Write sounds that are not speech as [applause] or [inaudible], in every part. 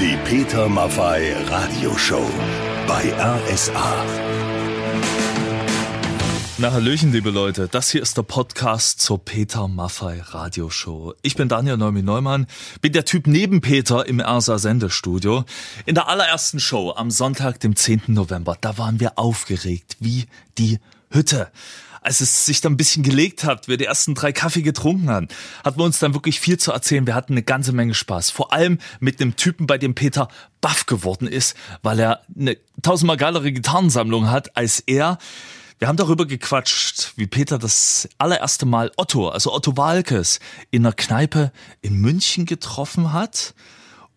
Die Peter Maffei Radioshow bei RSA. Na, Hallöchen, liebe Leute. Das hier ist der Podcast zur Peter Maffei Radioshow. Ich bin Daniel Neumann Neumann, bin der Typ neben Peter im RSA Sendestudio. In der allerersten Show am Sonntag, dem 10. November, da waren wir aufgeregt wie die Hütte als es sich dann ein bisschen gelegt hat, wir die ersten drei Kaffee getrunken haben, hatten wir uns dann wirklich viel zu erzählen. Wir hatten eine ganze Menge Spaß. Vor allem mit dem Typen, bei dem Peter baff geworden ist, weil er eine tausendmal geilere Gitarrensammlung hat als er. Wir haben darüber gequatscht, wie Peter das allererste Mal Otto, also Otto Walkes, in einer Kneipe in München getroffen hat.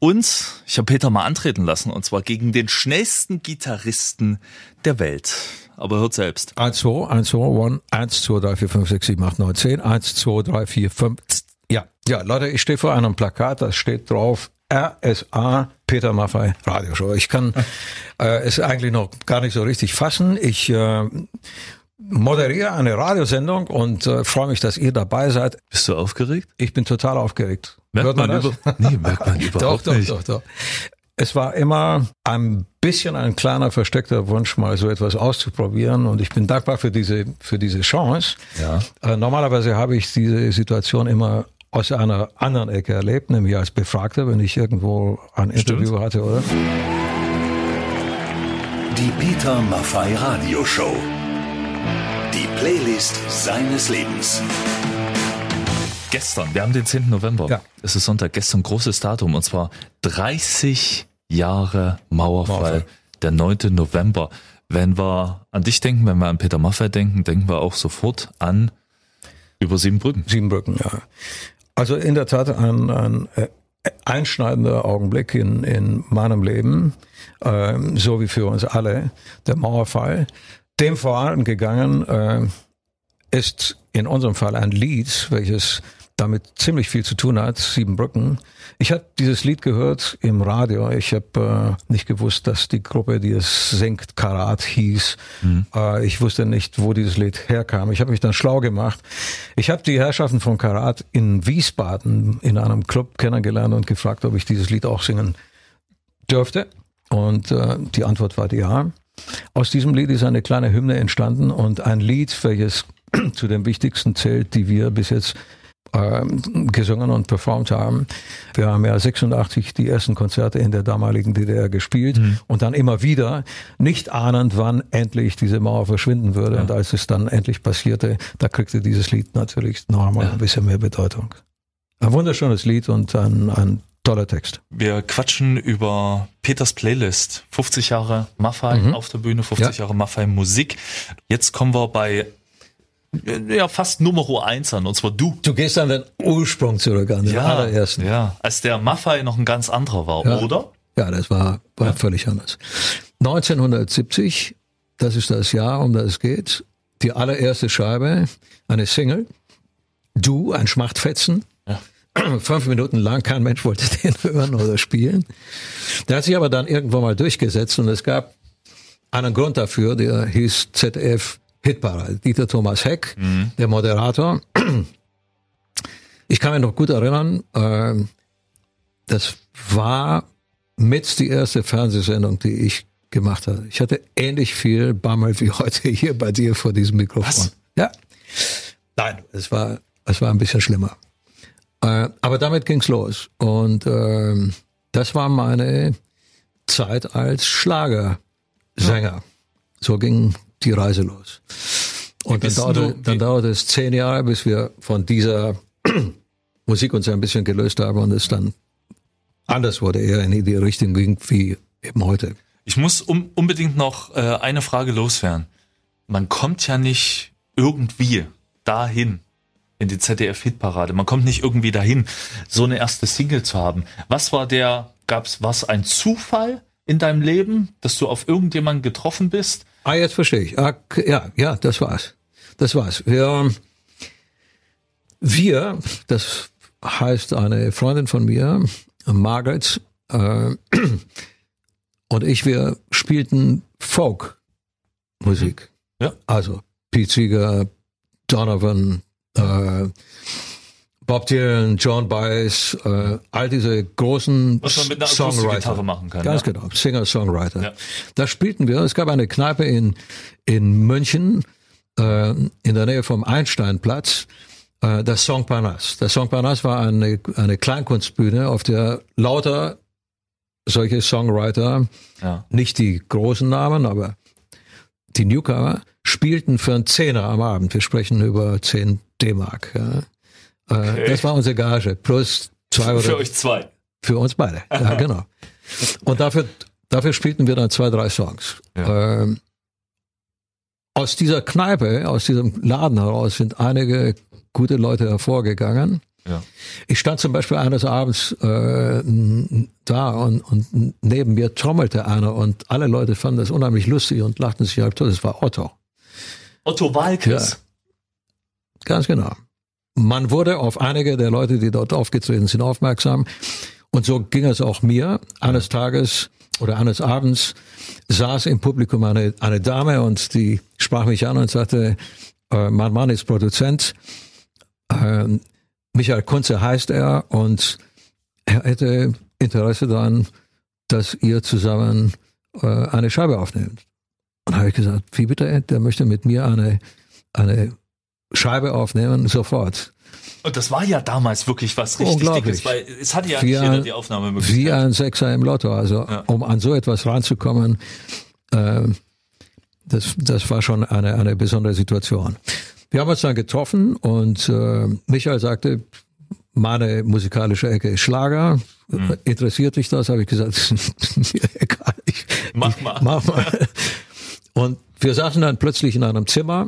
Und ich habe Peter mal antreten lassen, und zwar gegen den schnellsten Gitarristen der Welt. Aber hört selbst. 1, 2, 1, 2, 1, 1, 2, 3, 4, 5, 6, 7, 8, 9, 10, 1, 2, 3, 4, 5. Ja, ja, Leute, ich stehe vor einem Plakat, da steht drauf RSA Peter Maffei Radioshow. Ich kann [laughs] äh, es eigentlich noch gar nicht so richtig fassen. Ich äh, moderiere eine Radiosendung und äh, freue mich, dass ihr dabei seid. Bist du aufgeregt? Ich bin total aufgeregt. Merkt Hört man, man das? Über nee, merkt man [laughs] überhaupt doch, nicht. Doch, doch, doch. Es war immer ein bisschen ein kleiner versteckter Wunsch, mal so etwas auszuprobieren. Und ich bin dankbar für diese, für diese Chance. Ja. Äh, normalerweise habe ich diese Situation immer aus einer anderen Ecke erlebt, nämlich als Befragter, wenn ich irgendwo ein Interview Stimmt. hatte, oder? Die Peter Maffei Radioshow. Die Playlist seines Lebens. Gestern, wir haben den 10. November. Ja. Es ist Sonntag, gestern großes Datum und zwar 30 Jahre Mauerfall, Mauerfall. der 9. November. Wenn wir an dich denken, wenn wir an Peter Maffei denken, denken wir auch sofort an über Siebenbrücken. Siebenbrücken, ja. Also in der Tat ein, ein äh, einschneidender Augenblick in, in meinem Leben, äh, so wie für uns alle, der Mauerfall. Dem vorangegangen äh, ist in unserem Fall ein Lied, welches damit ziemlich viel zu tun hat, Siebenbrücken. Ich habe dieses Lied gehört im Radio. Ich habe äh, nicht gewusst, dass die Gruppe, die es singt, Karat hieß. Mhm. Äh, ich wusste nicht, wo dieses Lied herkam. Ich habe mich dann schlau gemacht. Ich habe die Herrschaften von Karat in Wiesbaden in einem Club kennengelernt und gefragt, ob ich dieses Lied auch singen dürfte. Und äh, die Antwort war ja. Aus diesem Lied ist eine kleine Hymne entstanden und ein Lied, welches [clears throat] zu den wichtigsten zählt, die wir bis jetzt gesungen und performt haben. Wir haben ja 86 die ersten Konzerte in der damaligen DDR gespielt mhm. und dann immer wieder, nicht ahnend, wann endlich diese Mauer verschwinden würde. Ja. Und als es dann endlich passierte, da kriegte dieses Lied natürlich noch einmal ja. ein bisschen mehr Bedeutung. Ein wunderschönes Lied und ein, ein toller Text. Wir quatschen über Peters Playlist. 50 Jahre Maffei mhm. auf der Bühne, 50 ja. Jahre Maffei Musik. Jetzt kommen wir bei ja, fast Nummer eins an, und zwar du. Du gehst an den Ursprung zurück, an den ja, allerersten. Ja, als der Maffei noch ein ganz anderer war, ja. oder? Ja, das war, war ja. völlig anders. 1970, das ist das Jahr, um das es geht, die allererste Scheibe, eine Single, du, ein Schmachtfetzen, ja. fünf Minuten lang, kein Mensch wollte [laughs] den hören oder spielen. Der hat sich aber dann irgendwann mal durchgesetzt und es gab einen Grund dafür, der hieß ZF Hitparade. Dieter Thomas Heck, mhm. der Moderator. Ich kann mich noch gut erinnern, äh, das war mit die erste Fernsehsendung, die ich gemacht habe. Ich hatte ähnlich viel Bammel wie heute hier bei dir vor diesem Mikrofon. Was? Ja. Nein, es war, es war ein bisschen schlimmer. Äh, aber damit ging's los. Und äh, das war meine Zeit als Schlagersänger. Ja. So ging die Reise los. Und dann dauerte, dann dauerte es zehn Jahre, bis wir von dieser [clears throat] Musik uns ein bisschen gelöst haben und es dann anders wurde, eher in die Richtung ging wie eben heute. Ich muss um, unbedingt noch äh, eine Frage loswerden. Man kommt ja nicht irgendwie dahin in die ZDF-Hitparade. Man kommt nicht irgendwie dahin, so eine erste Single zu haben. Was war der, gab's was ein Zufall in deinem Leben, dass du auf irgendjemanden getroffen bist? Ah, jetzt verstehe ich. Ah, ja, ja, das war's. Das war's. Wir, wir, das heißt eine Freundin von mir, Margaret, äh, und ich, wir spielten Folk-Musik. Ja. Also Pete Seeger, Donovan, äh, Bob Dylan, John Baez, äh, all diese großen Was man mit einer Songwriter machen kann, Ganz ja. genau, Singer-Songwriter. Ja. Da spielten wir. Es gab eine Kneipe in in München äh, in der Nähe vom Einsteinplatz. Äh, das Song Parnasse. Das Song Parnasse war eine eine Kleinkunstbühne, auf der lauter solche Songwriter, Ja. nicht die großen Namen, aber die Newcomer spielten für einen Zehner am Abend. Wir sprechen über 10 D-Mark. Ja. Äh, Das war unsere Gage. Plus zwei oder Für euch zwei. für uns beide. Ja, genau. Und dafür, dafür spielten wir dann zwei, drei Songs. Ja. Ähm, aus dieser Kneipe, aus diesem Laden heraus sind einige gute Leute hervorgegangen. Ja. Ich stand zum Beispiel eines Abends äh, da und, und neben mir trommelte einer und alle Leute fanden das unheimlich lustig und lachten sich halb tot. Das war Otto. Otto Walkes. Ja. Ganz genau. Man wurde auf einige der Leute, die dort aufgetreten sind, aufmerksam. Und so ging es auch mir. Eines Tages oder eines Abends saß im Publikum eine, eine Dame und die sprach mich an und sagte, äh, mein Mann ist Produzent. Äh, Michael Kunze heißt er und er hätte Interesse daran, dass ihr zusammen äh, eine Scheibe aufnehmt. Und habe ich gesagt, wie bitte? Der möchte mit mir eine, eine Scheibe aufnehmen, sofort. Und das war ja damals wirklich was richtig. Dickes, weil es hatte ja Wie nicht jeder ein- die Wie Aufnahmemöglichkeit. ein Sechser im Lotto. Also Ja. um an so etwas ranzukommen, äh, das, das war schon eine, eine besondere Situation. Wir haben uns dann getroffen und äh, Michael sagte, meine musikalische Ecke ist Schlager. Hm. Interessiert dich das? Habe ich gesagt, [laughs] egal. Ich, Mach mal. Mach mal. Und wir saßen dann plötzlich in einem Zimmer.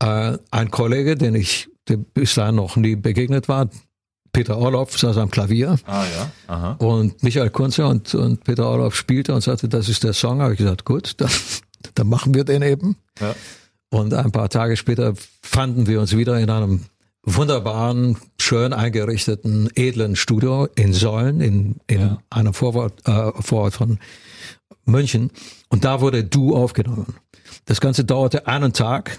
Äh, ein Kollege, den ich dem bis dahin noch nie begegnet war, Peter Orloff, saß am Klavier. Ah ja. Aha. Und Michael Kunze und, und Peter Orloff spielte und sagte, das ist der Song. Habe ich gesagt, gut, dann, [laughs] dann machen wir den eben. Ja. Und ein paar Tage später fanden wir uns wieder in einem wunderbaren, schön eingerichteten, edlen Studio in Säulen, in, in Ja. einem Vorort, äh, Vorort von München. Und da wurde Du aufgenommen. Das Ganze dauerte einen Tag.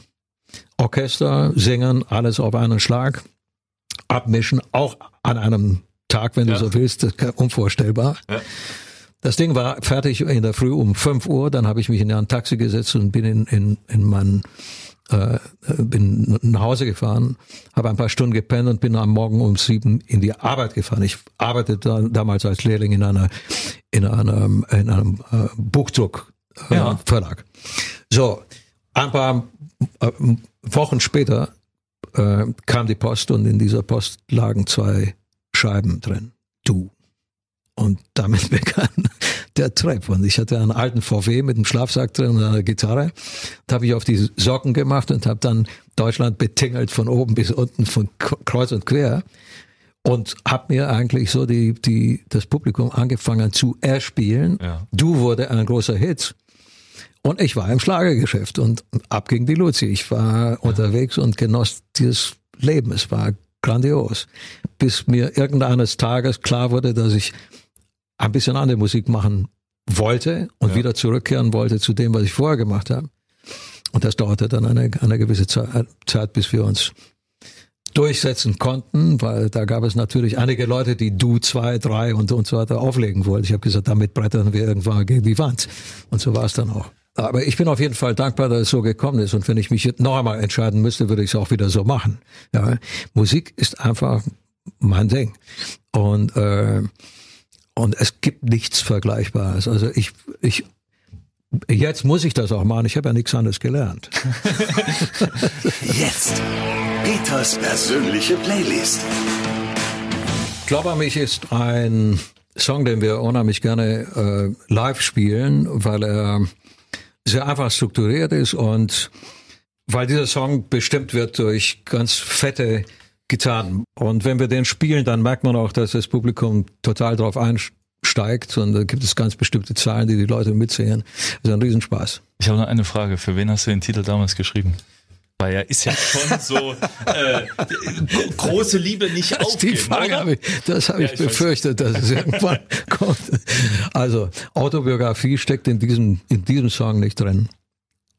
Orchester, Singen, alles auf einen Schlag. Abmischen, auch an einem Tag, wenn Ja. du so willst, das [laughs] ist unvorstellbar. Ja. Das Ding war fertig in der Früh um 5 Uhr, dann habe ich mich in ein Taxi gesetzt und bin in, in, in mein äh, bin nach Hause gefahren, habe ein paar Stunden gepennt und bin am Morgen um sieben in die Arbeit gefahren. Ich arbeitete da, damals als Lehrling in einer in einem in einem äh, Buchdruck äh, Ja. Verlag. So, ein paar äh, Wochen später äh, kam die Post und in dieser Post lagen zwei Scheiben drin. Du. Und damit [laughs] begann der Trip. Und ich hatte einen alten VW mit einem Schlafsack drin und einer Gitarre. Da habe ich auf die Socken gemacht und habe dann Deutschland betingelt von oben bis unten, von kreuz und quer. Und habe mir eigentlich so die, die, das Publikum angefangen zu erspielen. Ja. Du wurde ein großer Hit. Und ich war im Schlagergeschäft und ab ging die Luzi. Ich war unterwegs und genoss dieses Leben. Es war grandios. Bis mir irgendeines Tages klar wurde, dass ich ein bisschen andere Musik machen wollte und Ja. wieder zurückkehren wollte zu dem, was ich vorher gemacht habe. Und das dauerte dann eine, eine gewisse Zeit, Zeit, bis wir uns durchsetzen konnten, weil da gab es natürlich einige Leute, die Du zwei, drei und, und so weiter auflegen wollten. Ich habe gesagt, damit brettern wir irgendwann gegen die Wand. Und so war es dann auch. Aber ich bin auf jeden Fall dankbar, dass es so gekommen ist. Und wenn ich mich jetzt noch einmal entscheiden müsste, würde ich es auch wieder so machen. Ja, Musik ist einfach mein Ding. Und, äh, und es gibt nichts Vergleichbares. Also ich, ich, jetzt muss ich das auch machen. Ich habe ja nichts anderes gelernt. [laughs] Jetzt Peters persönliche Playlist. Glaub an mich ist ein Song, den wir unheimlich gerne äh, live spielen, weil er sehr einfach strukturiert ist und weil dieser Song bestimmt wird durch ganz fette Gitarren. Und wenn wir den spielen, dann merkt man auch, dass das Publikum total drauf einsteigt und da gibt es ganz bestimmte Zahlen, die die Leute mitsingen. Das ist ein Riesenspaß. Ich habe noch eine Frage. Für wen hast du den Titel damals geschrieben? Weil er ist ja schon [laughs] so äh, große Liebe nicht aufgeben, die Frage habe ich, das habe Ja, ich ich befürchtet, dass es irgendwann [laughs] kommt. Also Autobiografie steckt in diesem, in diesem Song nicht drin,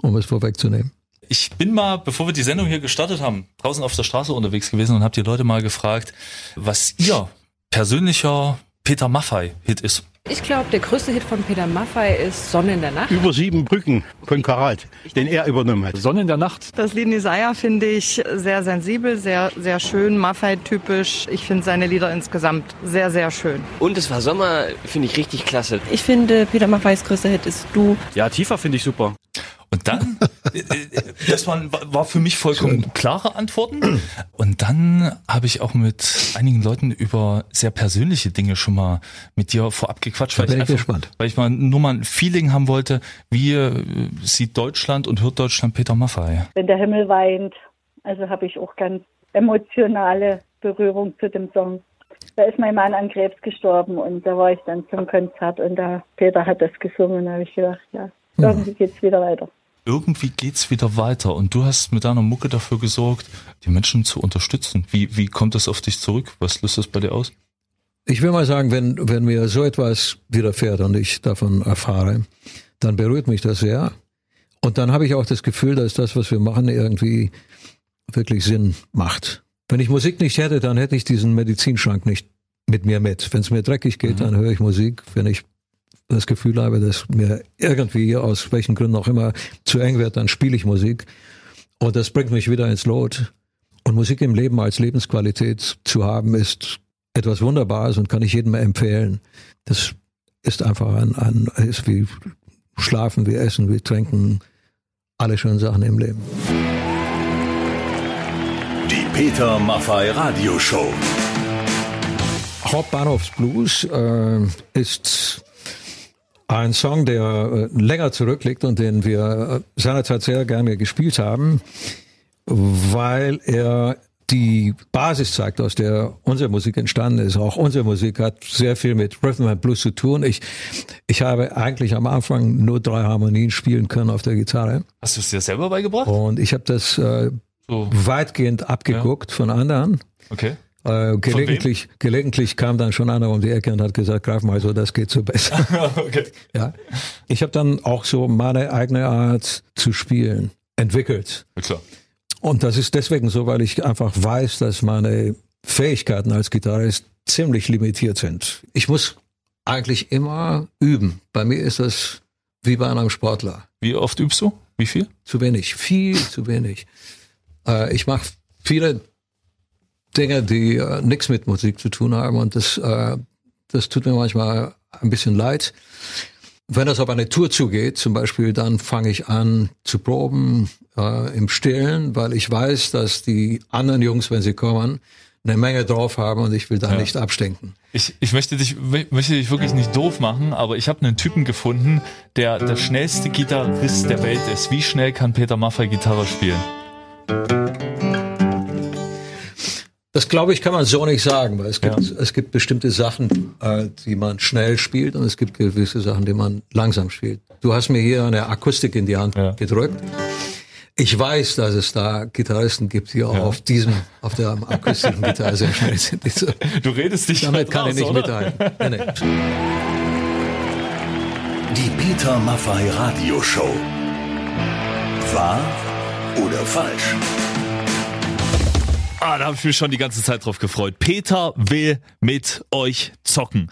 um es vorwegzunehmen. Ich bin mal, bevor wir die Sendung hier gestartet haben, draußen auf der Straße unterwegs gewesen und habe die Leute mal gefragt, was ihr persönlicher Peter Maffei-Hit ist. Ich glaube, der größte Hit von Peter Maffay ist Sonne in der Nacht. Über sieben Brücken von Karat, den er übernommen hat. Sonne in der Nacht. Das Lied Nisaya finde ich sehr sensibel, sehr, sehr schön, Maffay-typisch. Ich finde seine Lieder insgesamt sehr, sehr schön. Und es war Sommer, finde ich richtig klasse. Ich finde, Peter Maffeys größter Hit ist Du. Ja, tiefer finde ich super. Und dann, [laughs] äh, äh, das waren, war für mich vollkommen klare Antworten. Und dann habe ich auch mit einigen Leuten über sehr persönliche Dinge schon mal mit dir vorab gequatscht, weil ich einfach, gespannt. weil ich mal nur mal ein Feeling haben wollte, wie äh, sieht Deutschland und hört Deutschland Peter Maffay? Wenn der Himmel weint, also habe ich auch ganz emotionale Berührung zu dem Song. Da ist mein Mann an Krebs gestorben und da war ich dann zum Konzert und da Peter hat das gesungen und da habe ich gedacht, ja, irgendwie geht's wieder weiter. Irgendwie geht's wieder weiter und du hast mit deiner Mucke dafür gesorgt, die Menschen zu unterstützen. Wie, wie kommt das auf dich zurück? Was löst das bei dir aus? Ich will mal sagen, wenn, wenn mir so etwas widerfährt und ich davon erfahre, dann berührt mich das sehr. Und dann habe ich auch das Gefühl, dass das, was wir machen, irgendwie wirklich Sinn macht. Wenn ich Musik nicht hätte, dann hätte ich diesen Medizinschrank nicht mit mir mit. Wenn es mir dreckig geht, dann höre ich Musik. Wenn ich das Gefühl habe, dass mir irgendwie aus welchen Gründen auch immer zu eng wird, dann spiele ich Musik. Und das bringt mich wieder ins Lot. Und Musik im Leben als Lebensqualität zu haben, ist etwas Wunderbares und kann ich jedem empfehlen. Das ist einfach ein, ein ist wie Schlafen, wie Essen, wie Trinken, alle schönen Sachen im Leben. Die Peter Maffei Radioshow. Hauptbahnhofsblues äh, ist ein Song, der äh, länger zurückliegt und den wir äh, seinerzeit sehr gerne gespielt haben, weil er die Basis zeigt, aus der unsere Musik entstanden ist. Auch unsere Musik hat sehr viel mit Rhythm and Blues zu tun. Ich, ich habe eigentlich am Anfang nur drei Harmonien spielen können auf der Gitarre. Hast du es dir selber beigebracht? Und ich habe das äh, So, weitgehend abgeguckt von anderen. okay. Äh, gelegentlich, gelegentlich kam dann schon einer um die Ecke und hat gesagt, greif mal so, das geht so besser. [laughs] okay. ja. Ich habe dann auch so meine eigene Art zu spielen entwickelt. Klar. Und das ist deswegen so, weil ich einfach weiß, dass meine Fähigkeiten als Gitarrist ziemlich limitiert sind. Ich muss eigentlich immer üben. Bei mir ist das wie bei einem Sportler. Wie oft übst du? Wie viel? Zu wenig, viel zu wenig. Äh, ich mache viele Dinge, die äh, nichts mit Musik zu tun haben und das, äh, das tut mir manchmal ein bisschen leid. Wenn das auf eine Tour zugeht, zum Beispiel, dann fange ich an zu proben äh, im Stillen, weil ich weiß, dass die anderen Jungs, wenn sie kommen, eine Menge drauf haben und ich will da Ja. nicht abstinken. Ich, ich möchte dich möchte dich wirklich nicht doof machen, aber ich habe einen Typen gefunden, der der schnellste Gitarrist der Welt ist. Wie schnell kann Peter Maffay Gitarre spielen? Das glaube ich, kann man so nicht sagen, weil es gibt, es gibt bestimmte Sachen, äh, die man schnell spielt und es gibt gewisse Sachen, die man langsam spielt. Du hast mir hier eine Akustik in die Hand Ja. gedrückt. Ich weiß, dass es da Gitarristen gibt, die auch Ja. auf diesem, auf der akustischen Gitarre sehr schnell sind. Diese- Du redest dich Damit kann ich raus, nicht oder? mithalten. Nee, nee. Die Peter Maffei Radioshow. Wahr oder falsch? Ah, da habe ich mich schon die ganze Zeit drauf gefreut. Peter will mit euch zocken.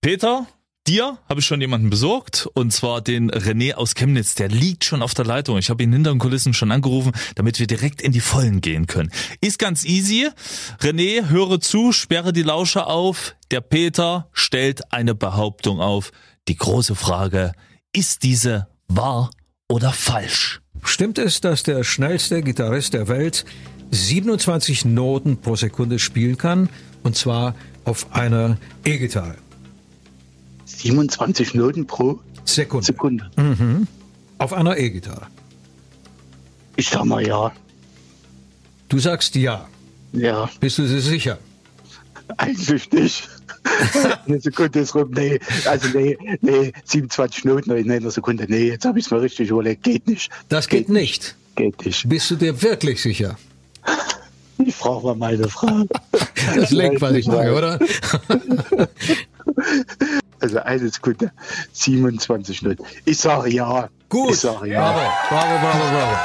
Peter, dir habe ich schon jemanden besorgt und zwar den René aus Chemnitz. Der liegt schon auf der Leitung. Ich habe ihn hinter den Kulissen schon angerufen, damit wir direkt in die Vollen gehen können. Ist ganz easy. René, höre zu, sperre die Lauscher auf. Der Peter stellt eine Behauptung auf. Die große Frage, ist diese wahr oder falsch? Stimmt es, dass der schnellste Gitarrist der Welt 27 Noten pro Sekunde spielen kann? Und zwar auf einer E-Gitarre. 27 Noten pro Sekunde. Sekunde. Auf einer E-Gitarre. Ich sag mal ja. Du sagst ja. Ja, Bist du dir sicher? eigentlich nicht. [laughs] Eine Sekunde ist rum. Nee, also nee, nee, 27 Noten in einer Sekunde. Nee, jetzt habe ich es mir richtig überlegt. Geht nicht. Das geht nicht. Geht nicht. Bist du dir wirklich sicher? Ich frage mal meine Frau. [laughs] Das lenkt, was ich sage, oder? [laughs] Also eine Sekunde, 27 Noten. Ich sage ja. Gut. Ich sage ja. Bravo, bravo, bravo, bravo.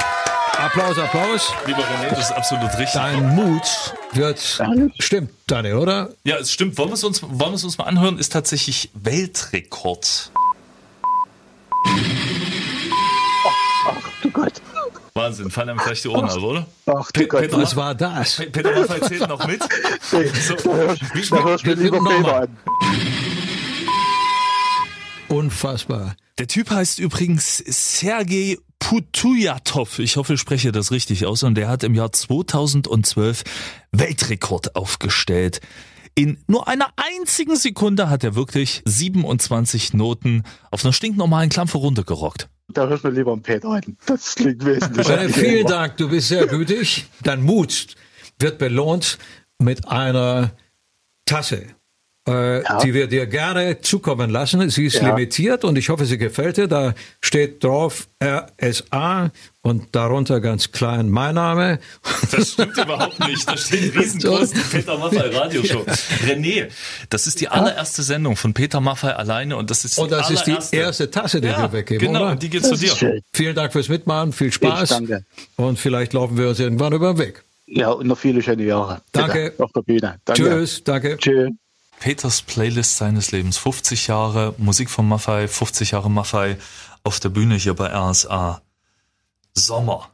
Applaus, Applaus. Lieber René, das ist absolut richtig. Dein Mut wird, stimmt, Daniel, oder? Ja, es stimmt. Wollen wir es uns, wollen wir es uns mal anhören? Ist tatsächlich Weltrekord. Wahnsinn, fallen einem vielleicht die Ohren ab, oder? Ach du Gott. Peter, Was war das? Pe- Peter Maffay zählt noch mit. [laughs] So, da hörst wie- da hörst du lieber wir- Peter an. Unfassbar. Der Typ heißt übrigens Sergei Putujatov. Ich hoffe, ich spreche das richtig aus. Und der hat im Jahr 2012 Weltrekord aufgestellt. In nur einer einzigen Sekunde hat er wirklich 27 Noten auf einer stinknormalen Klampfe runtergerockt. Da hörst du lieber einen Peter an. Das klingt wesentlich. Daniel, vielen. Dank, du bist sehr gütig. Dein Mut wird belohnt mit einer Tasse, äh, Ja. die wir dir gerne zukommen lassen. Sie ist Ja. limitiert und ich hoffe, sie gefällt dir. Da steht drauf RSA und darunter ganz klein mein Name. [laughs] Das stimmt überhaupt nicht. Da steht riesengroß die Peter Maffay Radioshow. [laughs] René, das ist die allererste Sendung von Peter Maffay alleine und das ist die Und das ist die erste Tasse, die ja, wir weggeben, Genau, oder? und die geht zu Das ist dir. schön. Vielen Dank fürs Mitmachen, viel Spaß. Ich danke. Und vielleicht laufen wir uns irgendwann über den Weg. Ja, und noch viele schöne Jahre. Danke. Auf der Bühne. Danke. Tschüss, danke. Tschüss. Peters Playlist seines Lebens. 50 Jahre Musik von Maffei, 50 Jahre Maffei auf der Bühne hier bei RSA. Sommer.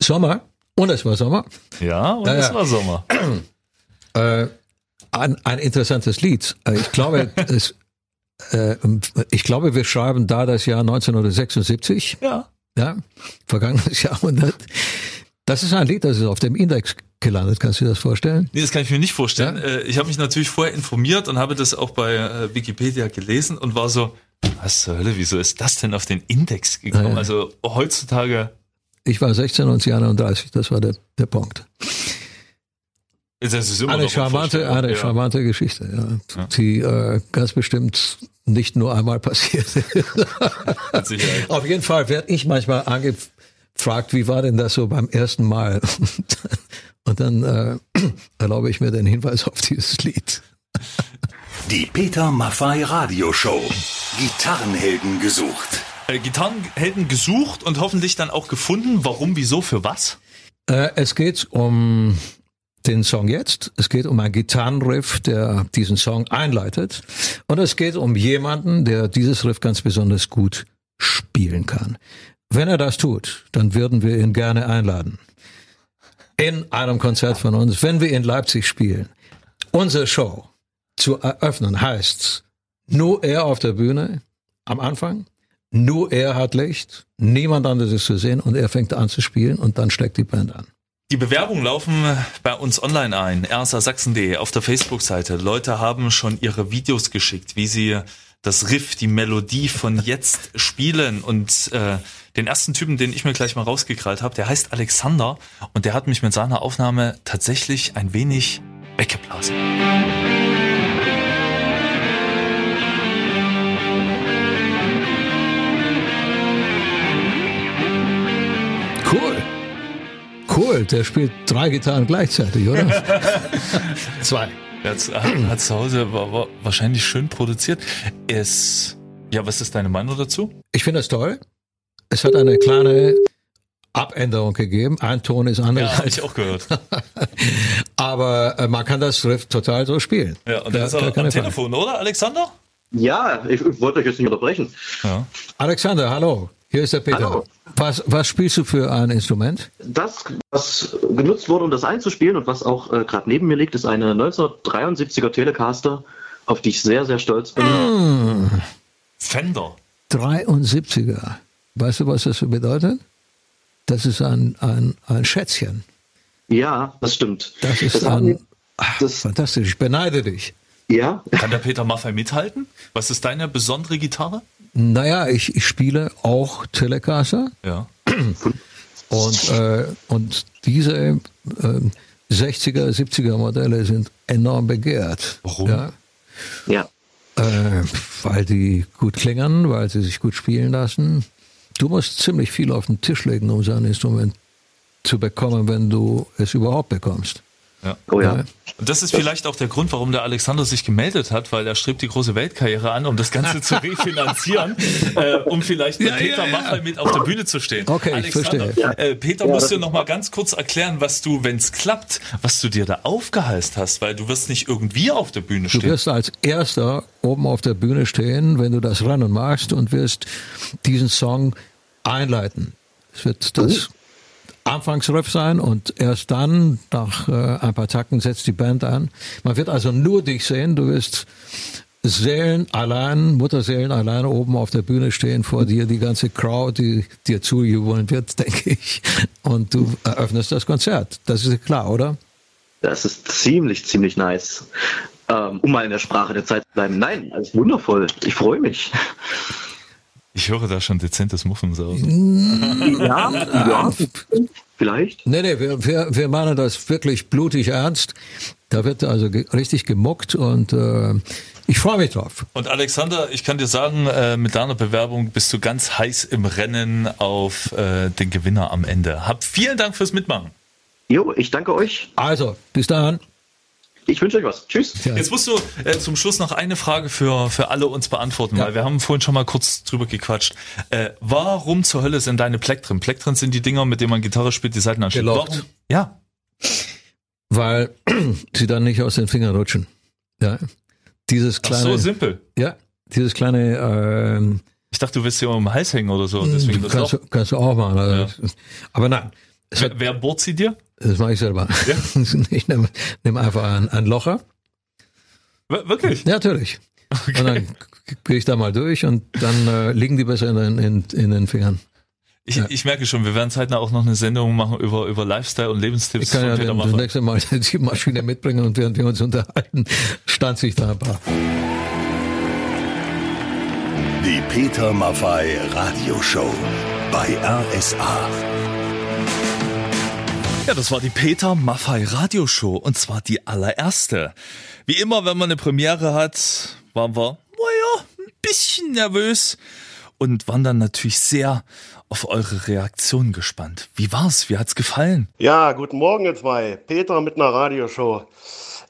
Sommer. Und es war Sommer. Ja, und Ja, es ja. war Sommer. [clears throat] Äh, ein, ein interessantes Lied. Äh, Ich glaube, [laughs] es, äh, ich glaube, wir schreiben da das Jahr 1976. Ja. Ja, vergangenes [laughs] Jahrhundert. Das ist ein Lied, das ist auf dem Index gelandet. Kannst du dir das vorstellen? Nee, das kann ich mir nicht vorstellen. Ja? Äh, Ich habe mich natürlich vorher informiert und habe das auch bei äh, Wikipedia gelesen und war so, was zur Hölle, wieso ist das denn auf den Index gekommen? Ja. Also heutzutage Ich war 16 und sie 31. Das war der, der Punkt. ist das immer Eine charmante, eine ja. charmante Geschichte, ja, die äh, ganz bestimmt nicht nur einmal passiert. [laughs] Auf jeden Fall werde ich manchmal angefragt, wie war denn das so beim ersten Mal? [laughs] Und dann äh, [clears throat] erlaube ich mir den Hinweis auf dieses Lied. Die Peter Maffay Radioshow. Gitarrenhelden gesucht. Äh, Gitarrenhelden gesucht und hoffentlich dann auch gefunden. Warum, wieso, für was? Äh, es geht um den Song jetzt. Es geht um einen Gitarrenriff, der diesen Song einleitet. Und es geht um jemanden, der dieses Riff ganz besonders gut spielen kann. Wenn er das tut, dann würden wir ihn gerne einladen. In einem Konzert von uns, wenn wir in Leipzig spielen. Unsere Show zu eröffnen heißt nur er auf der Bühne am Anfang, nur er hat Licht, niemand anderes ist zu sehen und er fängt an zu spielen und dann steckt die Band an. Die Bewerbungen laufen bei uns online ein, rsasachsen.de auf der Facebook-Seite. Leute haben schon ihre Videos geschickt, wie sie das Riff, die Melodie von jetzt [laughs] spielen. Und äh, den ersten Typen, den ich mir gleich mal rausgekrallt habe, der heißt Alexander und der hat mich mit seiner Aufnahme tatsächlich ein wenig weggeblasen. Cool. Cool, der spielt drei Gitarren gleichzeitig, oder? [laughs] Zwei. Jetzt hat, hat zu Hause war, war wahrscheinlich schön produziert. Es, ja, was ist deine Meinung dazu? Ich finde das toll. Es hat eine kleine Abänderung gegeben. Ein Ton ist anders. Ja, habe ich auch gehört. [laughs] Aber äh, man kann das Riff total so spielen. Ja, und Da- der ist da auch keine am Frage. Telefon, oder, Alexander? Ja, ich wollte euch jetzt nicht unterbrechen. Ja. Alexander, hallo. Hier ist der Peter. Hallo. Was, was spielst du für ein Instrument? Das, was genutzt wurde, um das einzuspielen und was auch äh, gerade neben mir liegt, ist eine 1973er Telecaster, auf die ich sehr, sehr stolz bin. Fender. 73er. Weißt du, was das bedeutet? Das ist ein, ein, ein Schätzchen. Ja, das stimmt. Das ist Das ein, wir- das, fantastisch. Ich beneide dich. ja, Kann der Peter Maffay mithalten? Was ist deine besondere Gitarre? Naja, ich, ich spiele auch Telecaster Ja. und, äh, und diese äh, 60er, 70er Modelle sind enorm begehrt. Warum? Ja, ja. äh, weil die gut klingen, weil sie sich gut spielen lassen. Du musst ziemlich viel auf den Tisch legen, um so ein Instrument zu bekommen, wenn du es überhaupt bekommst. Ja. Oh ja. Und das ist vielleicht auch der Grund, warum der Alexander sich gemeldet hat, weil er strebt die große Weltkarriere an, um das Ganze zu [laughs] refinanzieren, äh, um vielleicht mit Ja, Peter ja, ja. Maffay mit auf der Bühne zu stehen. Okay, ich Alexander, verstehe. Äh, Peter, Ja, musst du noch mal ganz kurz erklären, was du, wenn es klappt, was du dir da aufgeheißt hast, weil du wirst nicht irgendwie auf der Bühne Du stehen. wirst als Erster oben auf der Bühne stehen, wenn du das Rennen machst und wirst diesen Song einleiten. Es wird das Anfangsriff sein und erst dann, nach äh, ein paar Takten, setzt die Band an. Man wird also nur dich sehen, du wirst Seelen allein, Mutterseelen allein oben auf der Bühne stehen, vor dir die ganze Crowd, die dir zujubeln wird, [laughs] denke ich. Und du eröffnest das Konzert. Das ist klar, oder? Das ist ziemlich, ziemlich nice. Ähm, um mal in der Sprache der Zeit zu bleiben. Nein, alles wundervoll. Ich freue mich. Ich höre da schon dezentes Muffen so. Ja, ja, vielleicht. Nee, nee, wir, wir, wir meinen das wirklich blutig ernst. Da wird also ge richtig gemuckt und äh, ich freue mich drauf. Und Alexander, ich kann dir sagen, äh, mit deiner Bewerbung bist du ganz heiß im Rennen auf äh, den Gewinner am Ende. Hab vielen Dank fürs Mitmachen. Jo, ich danke euch. Also, bis dann. Ich wünsche euch was. Tschüss. Ja. Jetzt musst du äh, zum Schluss noch eine Frage für, für alle uns beantworten, Ja. weil wir haben vorhin schon mal kurz drüber gequatscht. Äh, warum zur Hölle sind deine Plektren? Plektren sind die Dinger, mit denen man Gitarre spielt, die Seiten. Gelockt. Warum? Ja. Weil [clears throat] sie dann nicht aus den Fingern rutschen. Ja. Dieses Ach kleine, so simpel. ja, dieses kleine, ähm, Ich dachte, du willst dir um den Hals hängen oder so. Deswegen das kannst, Loch. du, kannst du auch machen. Also, Aber nein, das, hat, Wer, wer bohrt sie dir? Das mache ich selber. [laughs] ich nehme nehm einfach ein, ein Locher. Wir- Wirklich? Ja, natürlich. Und dann gehe ich da mal durch und dann äh, liegen die besser in, den- in, in den Fingern. Ich, ich merke schon, wir werden zeitnah auch noch eine Sendung machen über, über Lifestyle und Lebenstipps Ich kann ja Peter den, das nächste Mal [laughs] die Maschine mitbringen und während wir uns unterhalten, stand sich da ein paar. Die Peter Maffay Radioshow bei RSA. Ja, das war die Peter Maffay Radioshow und zwar die allererste. Wie immer, wenn man eine Premiere hat, waren wir, naja, ein bisschen nervös und waren dann natürlich sehr auf eure Reaktion gespannt. Wie war's? Wie hat's gefallen? Ja, guten Morgen ihr zwei. Peter mit einer Radioshow.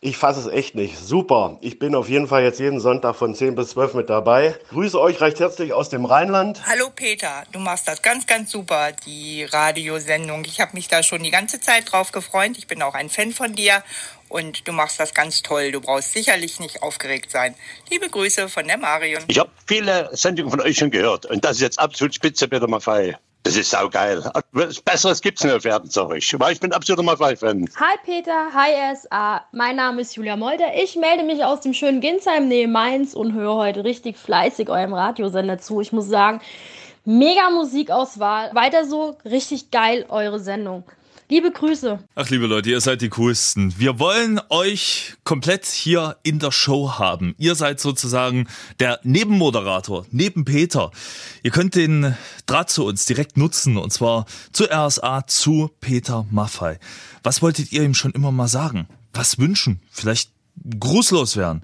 Ich fasse es echt nicht. Super. Ich bin auf jeden Fall jetzt jeden Sonntag von 10 bis 12 mit dabei. Grüße euch recht herzlich aus dem Rheinland. Hallo Peter, du machst das ganz, ganz super, die Radiosendung. Ich habe mich da schon die ganze Zeit drauf gefreut. Ich bin auch ein Fan von dir und du machst das ganz toll. Du brauchst sicherlich nicht aufgeregt sein. Liebe Grüße von der Marion. Ich habe viele Sendungen von euch schon gehört und das ist jetzt absolut spitze, Peter Maffei. Das ist saugeil. Was Besseres gibt's nicht auf Erden, sag ich. Bin absoluter Maffei-Fan. Hi Peter, hi SA. Mein Name ist Julia Molder. Ich melde mich aus dem schönen Ginsheim nähe Mainz und höre heute richtig fleißig eurem Radiosender zu. Ich muss sagen, mega Musikauswahl. Weiter so, richtig geil eure Sendung. Liebe Grüße. Ach, liebe Leute, ihr seid die coolsten. Wir wollen euch komplett hier in der Show haben. Ihr seid sozusagen der Nebenmoderator, neben Peter. Ihr könnt den Draht zu uns direkt nutzen und zwar zu RSA, zu Peter Maffei. Was wolltet ihr ihm schon immer mal sagen? Was wünschen? Vielleicht grußlos werden?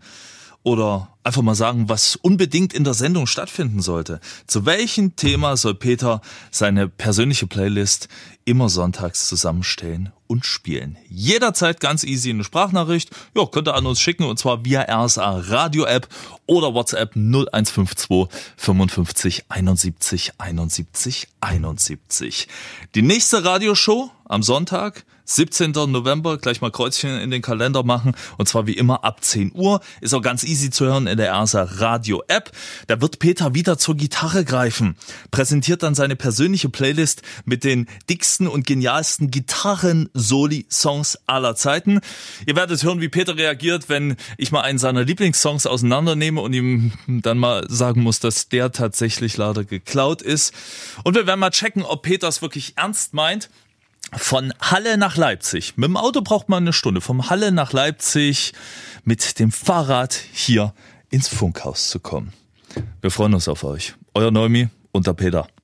Oder einfach mal sagen, was unbedingt in der Sendung stattfinden sollte. Zu welchem Thema soll Peter seine persönliche Playlist immer sonntags zusammenstellen und spielen? Jederzeit ganz easy eine Sprachnachricht. Ja, könnt ihr an uns schicken und zwar via RSA Radio App oder WhatsApp 0152 55 71 71 71. Die nächste Radioshow am Sonntag 17. November, gleich mal Kreuzchen in den Kalender machen. Und zwar wie immer ab 10 Uhr. Ist auch ganz easy zu hören in der RSA Radio App. Da wird Peter wieder zur Gitarre greifen. Präsentiert dann seine persönliche Playlist mit den dicksten und genialsten Gitarren-Soli-Songs aller Zeiten. Ihr werdet hören, wie Peter reagiert, wenn ich mal einen seiner Lieblingssongs auseinandernehme und ihm dann mal sagen muss, dass der tatsächlich leider geklaut ist. Und wir werden mal checken, ob Peter es wirklich ernst meint von Halle nach Leipzig. Mit dem Auto braucht man eine Stunde. Vom Halle nach Leipzig mit dem Fahrrad hier ins Funkhaus zu kommen. Wir freuen uns auf euch. Euer Neumi und der Peter.